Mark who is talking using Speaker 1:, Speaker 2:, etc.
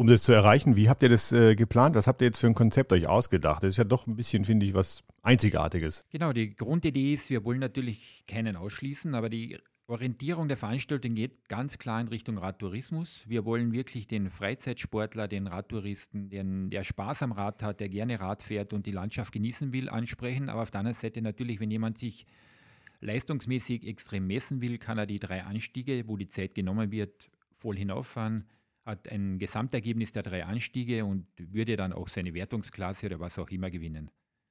Speaker 1: Um das zu erreichen, wie habt ihr das äh, geplant? Was habt ihr jetzt für ein Konzept euch ausgedacht? Das ist ja doch ein bisschen, finde ich, was Einzigartiges.
Speaker 2: Genau, die Grundidee ist, wir wollen natürlich keinen ausschließen, aber die Orientierung der Veranstaltung geht ganz klar in Richtung Radtourismus. Wir wollen wirklich den Freizeitsportler, den Radtouristen, den, der Spaß am Rad hat, der gerne Rad fährt und die Landschaft genießen will, ansprechen. Aber auf der anderen Seite natürlich, wenn jemand sich leistungsmäßig extrem messen will, kann er die drei Anstiege, wo die Zeit genommen wird, voll hinauffahren, hat ein Gesamtergebnis der drei Anstiege und würde dann auch seine Wertungsklasse oder was auch immer gewinnen.